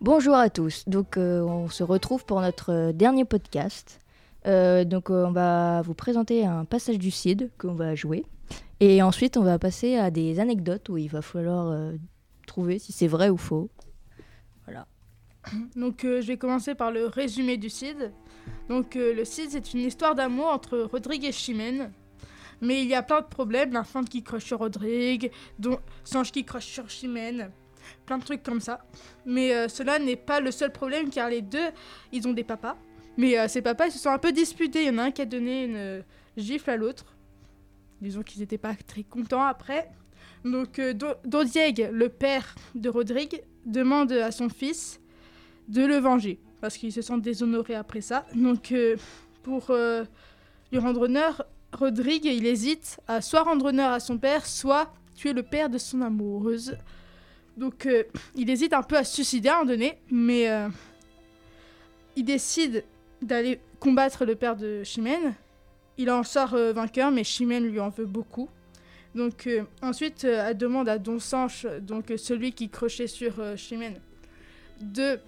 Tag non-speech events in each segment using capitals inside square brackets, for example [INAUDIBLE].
Bonjour à tous. Donc, euh, on se retrouve pour notre euh, dernier podcast. Euh, donc, on va vous présenter un passage du Cid qu'on va jouer. Et ensuite, on va passer à des anecdotes où il va falloir trouver si c'est vrai ou faux. Voilà. Donc je vais commencer par le résumé du Cid. Donc le Cid c'est une histoire d'amour entre Rodrigue et Chimène. Mais il y a plein de problèmes, l'infante qui croche sur Rodrigue, dont Sanche qui croche sur Chimène, plein de trucs comme ça. Mais euh, cela n'est pas le seul problème car les deux, ils ont des papas. Mais euh, ces papas, ils se sont un peu disputés. Il y en a un qui a donné une euh, gifle à l'autre. Disons qu'ils n'étaient pas très contents après. Donc euh, Do- Dodiègue, le père de Rodrigue, demande à son fils de le venger parce qu'il se sent déshonoré après ça. Donc pour lui rendre honneur, Rodrigue il hésite à soit rendre honneur à son père, soit tuer le père de son amoureuse. Donc euh, il hésite un peu à se suicider à un moment donné, mais euh, il décide d'aller combattre le père de Chimène. Il en sort euh, vainqueur, mais Chimène lui en veut beaucoup. Donc ensuite, elle demande à Don Sanche, donc celui qui crochait sur Chimène, de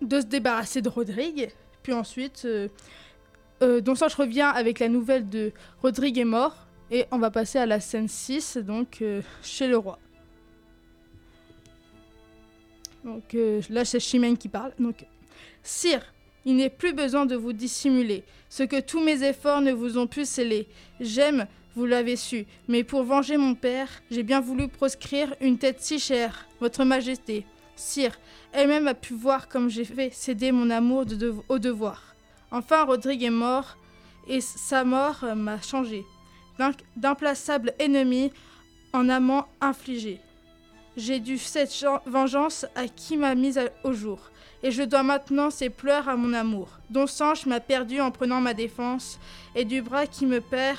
de se débarrasser de Rodrigue. Puis ensuite, Don Sanche revient avec la nouvelle de Rodrigue est mort. Et on va passer à la scène 6, donc euh, chez le roi. Donc euh, là, c'est Chimène qui parle. Donc, Sire, il n'est plus besoin de vous dissimuler. Ce que tous mes efforts ne vous ont pu sceller. J'aime, vous l'avez su, mais pour venger mon père, j'ai bien voulu proscrire une tête si chère, Votre Majesté. Sire, elle-même a pu voir comme j'ai fait céder mon amour au devoir. Enfin, Rodrigue est mort, et sa mort euh, m'a changé. D'in- D'implaçable ennemi en amant infligé. J'ai dû cette vengeance à qui m'a mise au jour, et je dois maintenant ses pleurs à mon amour. Don Sanche m'a perdu en prenant ma défense, et du bras qui me perd,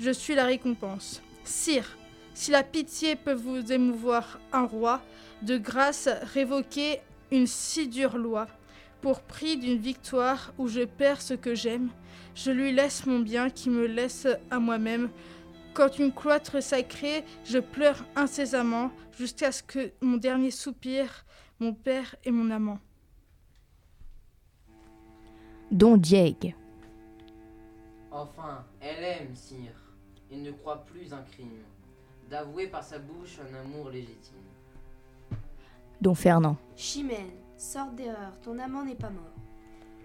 je suis la récompense. Sire, si la pitié peut vous émouvoir un roi, de grâce révoquez une si dure loi. Pour prix d'une victoire où je perds ce que j'aime, je lui laisse mon bien qui me laisse à moi-même. Quand une cloître sacrée, je pleure incessamment jusqu'à ce que mon dernier soupir, mon père et mon amant. Don Dieg. Enfin, elle aime, sire, et ne croit plus un crime, d'avouer par sa bouche un amour légitime. Don Fernand. Chimène, sorte d'erreur, ton amant n'est pas mort.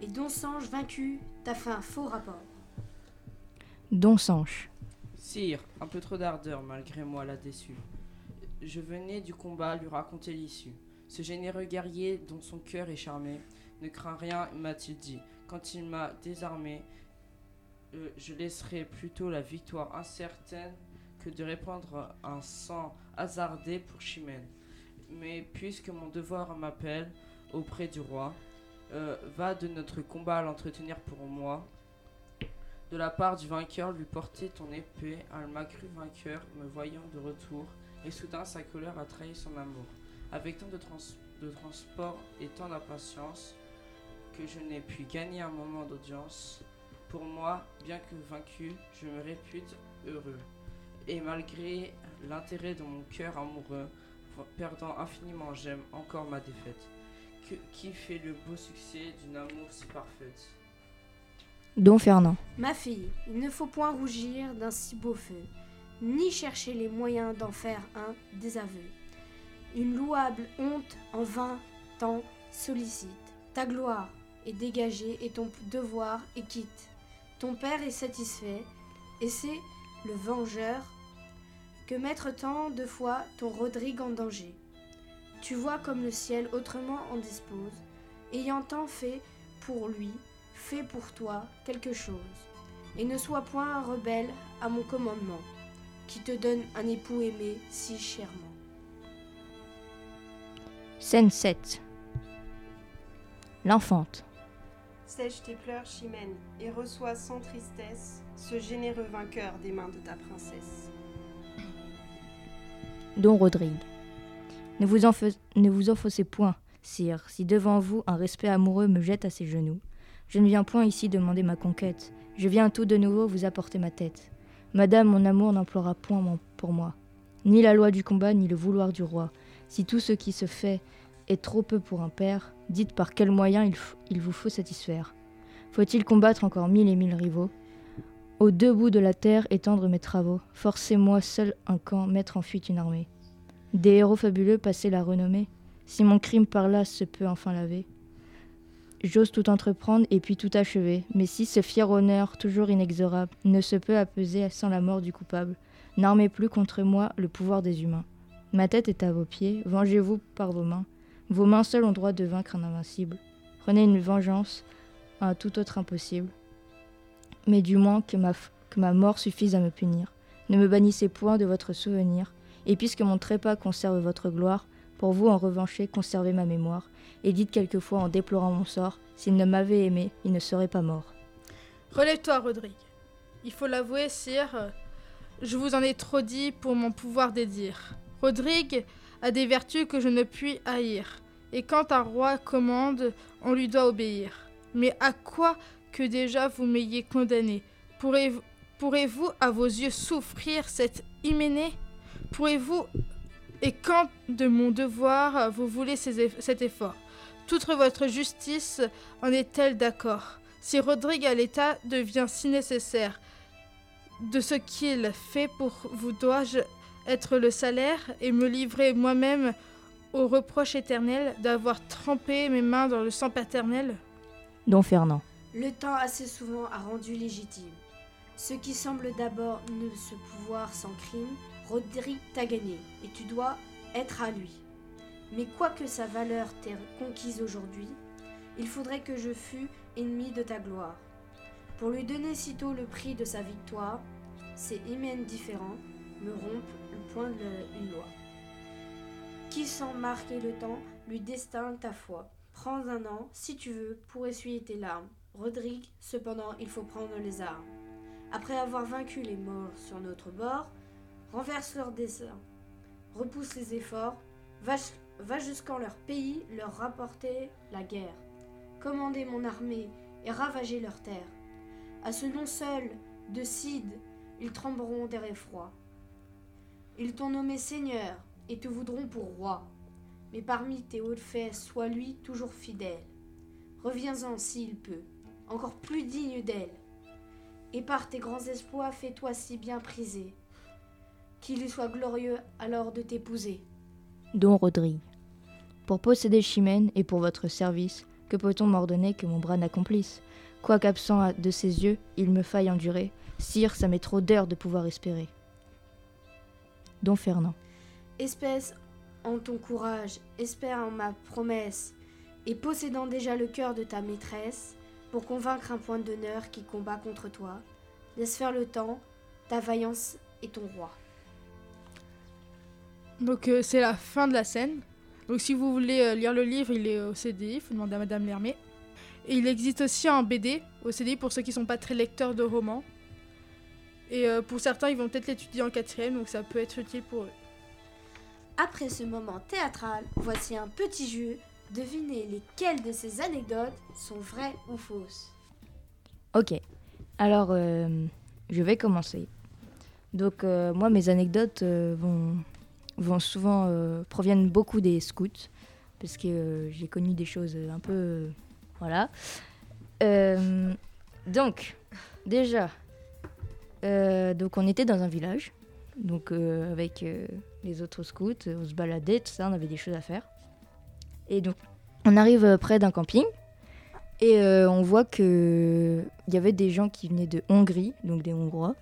Et Don Sanche vaincu, t'as fait un faux rapport. Don Sanche. Sire, un peu trop d'ardeur malgré moi l'a déçu. Je venais du combat lui raconter l'issue. Ce généreux guerrier dont son cœur est charmé ne craint rien, m'a-t-il dit. Quand il m'a désarmé, euh, je laisserai plutôt la victoire incertaine que de répandre un sang hasardé pour Chimène. Mais puisque mon devoir m'appelle auprès du roi, euh, va de notre combat l'entretenir pour moi, de la part du vainqueur lui porter ton épée, elle m'a cru vainqueur, me voyant de retour, et soudain sa colère a trahi son amour. Avec tant de, trans- de transport et tant d'impatience, que je n'ai pu gagner un moment d'audience, pour moi, bien que vaincu, je me répute heureux. Et malgré l'intérêt de mon cœur amoureux, perdant infiniment, j'aime encore ma défaite. Que- qui fait le beau succès d'une amour si parfaite Don Fernand. Ma fille, il ne faut point rougir d'un si beau feu, ni chercher les moyens d'en faire un désaveu. Une louable honte en vain t'en sollicite. Ta gloire est dégagée et ton devoir est quitte. Ton père est satisfait, et c'est le vengeur que mettre tant de fois ton Rodrigue en danger. Tu vois comme le ciel autrement en dispose, ayant tant fait pour lui, fais pour toi quelque chose, et ne sois point un rebelle à mon commandement, qui te donne un époux aimé si chèrement. Scène 7. L'enfante. Sèche tes pleurs, Chimène, et reçois sans tristesse ce généreux vainqueur des mains de ta princesse. Don Rodrigue. Ne vous, ne point, sire, si devant vous un respect amoureux me jette à ses genoux. Je ne viens point ici demander ma conquête, je viens tout de nouveau vous apporter ma tête. Madame, mon amour n'implora point pour moi, ni la loi du combat, ni le vouloir du roi. Si tout ce qui se fait est trop peu pour un père, dites par quels moyens il, il vous faut satisfaire. Faut-il combattre encore mille et mille rivaux? Aux deux bouts de la terre étendre mes travaux, forcez-moi seul un camp mettre en fuite une armée. Des héros fabuleux passer la renommée, si mon crime par là se peut enfin laver. J'ose tout entreprendre et puis tout achever, mais si ce fier honneur, toujours inexorable, ne se peut apaiser sans la mort du coupable, n'armez plus contre moi le pouvoir des humains. Ma tête est à vos pieds, vengez-vous par vos mains. Vos mains seules ont droit de vaincre un invincible. Prenez une vengeance à tout autre impossible. Mais du moins que ma, que ma mort suffise à me punir. Ne me bannissez point de votre souvenir, et puisque mon trépas conserve votre gloire, pour vous en revanche conservez ma mémoire, et dites quelquefois en déplorant mon sort, s'il ne m'avait aimé, il ne serait pas mort. Relève-toi, Rodrigue. Il faut l'avouer, sire, je vous en ai trop dit pour mon pouvoir dédire. Rodrigue a des vertus que je ne puis haïr, et quand un roi commande, on lui doit obéir. Mais à quoi que déjà vous m'ayez condamné? Pourrez- Pourrez-vous à vos yeux souffrir cette hyménée? Pourrez-vous et quand de mon devoir vous voulez ces eff- cet effort? Toute votre justice en est-elle d'accord? Si Rodrigue à l'état devient si nécessaire, de ce qu'il fait pour vous dois-je être le salaire et me livrer moi-même au reproche éternel d'avoir trempé mes mains dans le sang paternel? Don Fernand. Le temps assez souvent a rendu légitime. Ce qui semble d'abord ne se pouvoir sans crime, Rodrigue t'a gagné, et tu dois être à lui. Mais quoique sa valeur t'ait conquise aujourd'hui, il faudrait que je fûs ennemi de ta gloire. Pour lui donner sitôt le prix de sa victoire, ces hymens différents me rompent le point de une loi. Qui sans marquer le temps lui distingue ta foi. Prends un an, si tu veux, pour essuyer tes larmes. Rodrigue, cependant, il faut prendre les armes. Après avoir vaincu les morts sur notre bord, renverse leurs desseins, repousse les efforts, va, jusqu'en leur pays leur rapporter la guerre. Commandez mon armée et ravagez leurs terres. À ce nom seul de Cid, ils trembleront d'air effroi. Ils t'ont nommé seigneur et te voudront pour roi. Mais parmi tes hauts faits, sois lui toujours fidèle. Reviens-en s'il peut, encore plus digne d'elle. Et par tes grands exploits, fais-toi si bien priser, qu'il lui soit glorieux alors de t'épouser. Don Rodrigue. Pour posséder Chimène et pour votre service, que peut-on m'ordonner que mon bras n'accomplisse? Quoiqu'absent à- de ses yeux, il me faille endurer. Sire, ça m'est trop d'heures de pouvoir espérer. Don Fernand. Espèce en ton courage, espère en ma promesse, et possédant déjà le cœur de ta maîtresse, pour convaincre un point d'honneur qui combat contre toi, laisse faire le temps, ta vaillance et ton roi. Donc euh, c'est la fin de la scène. Donc si vous voulez euh, lire le livre, il est au CDI, il faut demander à Madame Lermé. Et il existe aussi en BD au CDI pour ceux qui sont pas très lecteurs de romans. Et euh, pour certains, ils vont peut-être l'étudier en quatrième, donc ça peut être utile pour eux. Après ce moment théâtral, voici un petit jeu. Devinez lesquelles de ces anecdotes sont vraies ou fausses. Ok. Alors, euh, je vais commencer. Donc, euh, moi, mes anecdotes euh, vont, vont souvent euh, proviennent beaucoup des scouts, parce que euh, j'ai connu des choses un peu, voilà. Euh, donc, déjà, donc on était dans un village, donc avec les autres scouts, on se baladait, tout ça, on avait des choses à faire. Et donc, on arrive près d'un camping. Et on voit que il y avait des gens qui venaient de Hongrie, donc des Hongrois,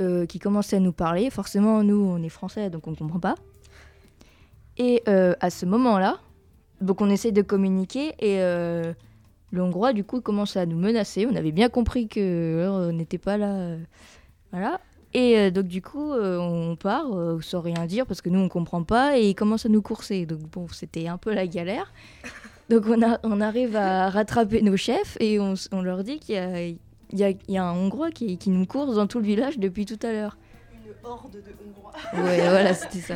euh, qui commençaient à nous parler. Forcément, nous, on est français, donc on ne comprend pas. Et euh, à ce moment-là, donc on essaye de communiquer et euh, le Hongrois, du coup, commence à nous menacer. On avait bien compris que n'était pas là. euh, voilà. Et donc, du coup, on part sans rien dire parce que nous, on comprend pas et il commence à nous courser. Donc, bon, c'était un peu la galère. Donc on, on arrive à rattraper nos chefs et on leur dit qu'il y a, il y, a, il y a un Hongrois qui, qui nous course dans tout le village depuis tout à l'heure. Une horde de Hongrois. Ouais, [LAUGHS] voilà, c'était ça.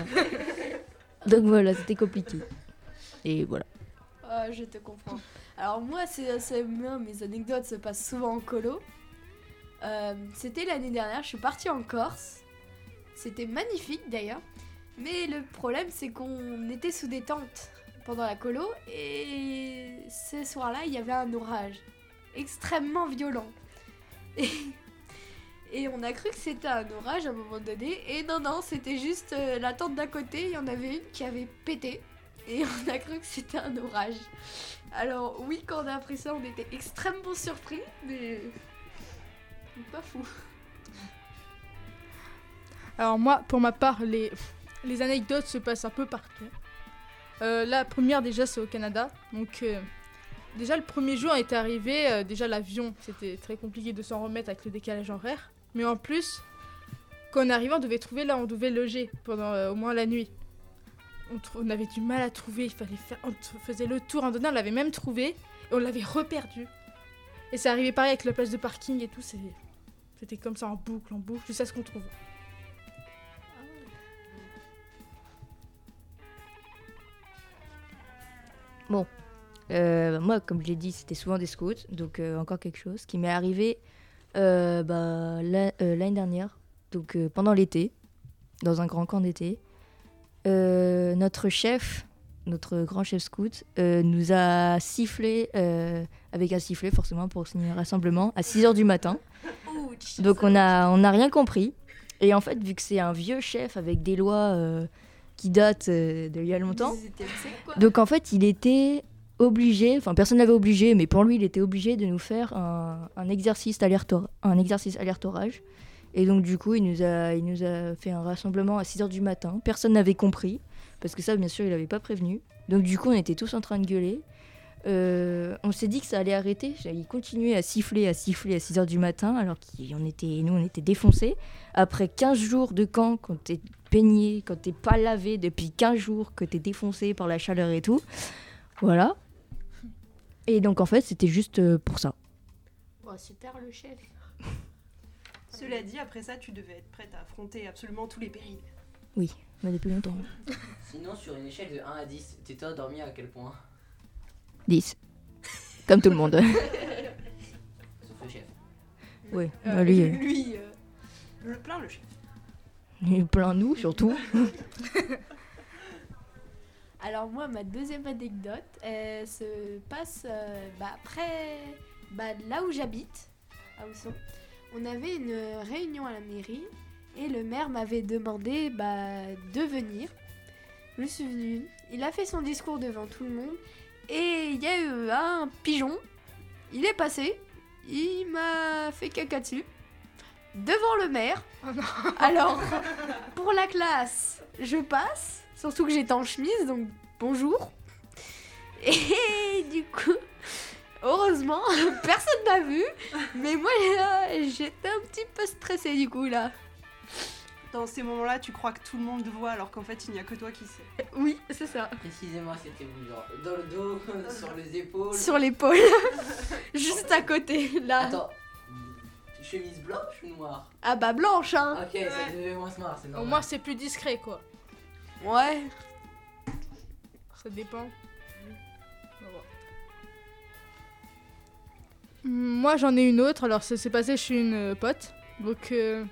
Donc voilà, c'était compliqué. Et voilà. Ah, je te comprends. Alors moi, c'est assez bien, mes anecdotes se passent souvent en colo. Euh, C'était l'année dernière, je suis partie en Corse. C'était magnifique d'ailleurs. Mais le problème, c'est qu'on était sous des tentes pendant la colo et ce soir-là, il y avait un orage extrêmement violent. [LAUGHS] Et, on a cru que c'était un orage à un moment donné. Et non, non, c'était juste euh, la tente d'à côté. Il y en avait une qui avait pété. Et on a cru que c'était un orage. Alors, oui, quand on a appris ça, on était extrêmement surpris, mais. Pas fou. Alors moi, pour ma part, les, les anecdotes se passent un peu partout. Euh, la première déjà c'est au Canada. Donc euh, déjà le premier jour est arrivé, euh, déjà l'avion c'était très compliqué de s'en remettre avec le décalage horaire. Mais en plus, quand on arrivait on devait trouver là, on devait loger pendant euh, au moins la nuit. On, avait du mal à trouver, il fallait faire, on faisait le tour, un donné on l'avait même trouvé et on l'avait reperdu. Et c'est arrivé pareil avec la place de parking et tout, c'était comme ça en boucle, en boucle, jusqu'à ce qu'on trouve. Euh, moi, comme je l'ai dit, c'était souvent des scouts, donc euh, encore quelque chose qui m'est arrivé euh, bah, la- l'année dernière, donc pendant l'été, dans un grand camp d'été. Notre chef, notre grand chef scout, nous a sifflé, avec un sifflet forcément pour signer un rassemblement, à 6h du matin. Donc on a, on a rien compris. Et en fait, vu que c'est un vieux chef avec des lois qui datent d'il y a longtemps, donc en fait, il était obligé, enfin personne l'avait obligé, mais pour lui, il était obligé de nous faire un, exercice un exercice alerte orage. Et donc du coup, il nous a, il nous a fait un rassemblement à 6h du matin. Personne n'avait compris, parce que ça, bien sûr, il n'avait pas prévenu. Donc du coup, on était tous en train de gueuler. Euh, on s'est dit que ça allait arrêter. Il continuait à siffler, à siffler à 6h du matin, alors qu'on était, nous, on était défoncés. Après 15 jours de camp, quand t'es peigné, quand t'es pas lavé depuis 15 jours, que t'es défoncé par la chaleur et tout. Voilà. Et donc en fait, c'était juste euh, pour ça. Bon, c'est tard le chef. [LAUGHS] Cela dit, après ça, tu devais être prête à affronter absolument tous les périls. Mais depuis longtemps. [LAUGHS] Sinon, sur une échelle de 1 à 10, t'étais endormi à quel point? 10. Comme tout le monde. [LAUGHS] Sauf le chef. oui, Euh, bah, lui, Lui, euh, Le plein, le chef. il plein nous surtout. Alors moi, ma deuxième anecdote, elle se passe euh, bah, après bah, là où j'habite, à Ousson. On avait une réunion à la mairie et le maire m'avait demandé bah, de venir. Je suis venue. Il a fait son discours devant tout le monde et il y a eu un pigeon. Il est passé. Il m'a fait caca dessus. Devant le maire. Oh. Alors, pour la classe, je passe. Surtout que j'étais en chemise, donc bonjour. Et [LAUGHS] du coup, heureusement, [LAUGHS] personne n'a vu. Mais moi, j'étais un petit peu stressée du coup là. Dans ces moments-là, tu crois que tout le monde te voit alors qu'en fait, il n'y a que toi qui sais. Oui, c'est ça. Précisément, c'était genre dans le dos, [LAUGHS] sur les épaules. Sur l'épaule. Juste à côté, là. Attends, chemise blanche ou noire? Ah bah blanche, hein. Ok, ça devait moins se marrer, c'est Au normal. moins c'est plus discret quoi. Ouais. Ça dépend. On va voir. Moi j'en ai une autre, alors ça s'est passé chez une euh, pote. Donc euh,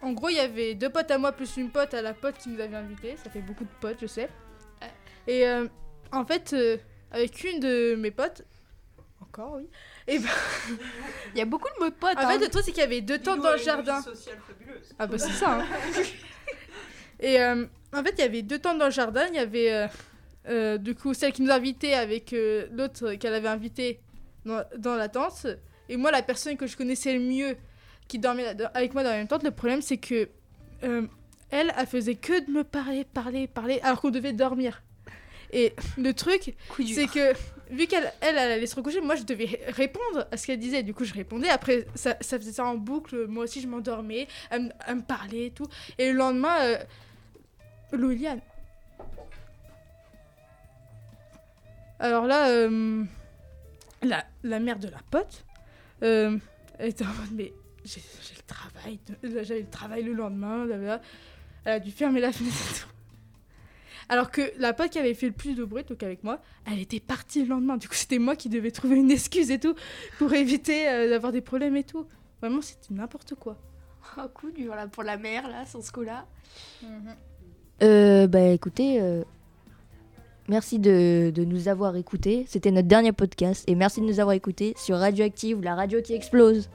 en gros il y avait deux potes à moi plus une pote à la pote qui nous avait invités. Ça fait beaucoup de potes je sais. Et euh, en fait euh, avec une de mes potes, encore oui. Et ben, Il y a beaucoup de mots de potes. en hein. fait le truc c'est qu'il y avait deux tentes dans le jardin. sociale fabuleuse. Ah bah c'est ça. hein. [LAUGHS] Et euh, en fait, il y avait deux tentes dans le jardin. Il y avait euh, euh, du coup celle qui nous invitait avec l'autre qu'elle avait invitée dans, dans la tente. Et moi, la personne que je connaissais le mieux qui dormait avec moi dans la même tente, le problème c'est que elle, elle faisait que de me parler, parler, parler, alors qu'on devait dormir. Et le truc, c'est que vu qu'elle elle, elle allait se recoucher, moi je devais ré- répondre à ce qu'elle disait. Du coup, je répondais. Après, ça, ça faisait ça en boucle. Moi aussi, je m'endormais. Elle, me- elle me parlait et tout. Et le lendemain, euh, Loliane. Alors là, euh, la, la mère de la pote, euh, elle était en mode, mais j'ai le travail, j'avais le travail le lendemain, blablabla. Elle a dû fermer la fenêtre et tout. Alors que la pote qui avait fait le plus de bruit, donc avec moi, elle était partie le lendemain. Du coup, c'était moi qui devais trouver une excuse et tout pour éviter euh, d'avoir des problèmes et tout. Vraiment, c'était n'importe quoi. Un coup dur là pour la mère là, sur ce coup-là. Euh, bah écoutez, euh, merci de, de nous avoir écoutés. C'était notre dernier podcast et merci de nous avoir écoutés sur Radioactive, la radio qui explose.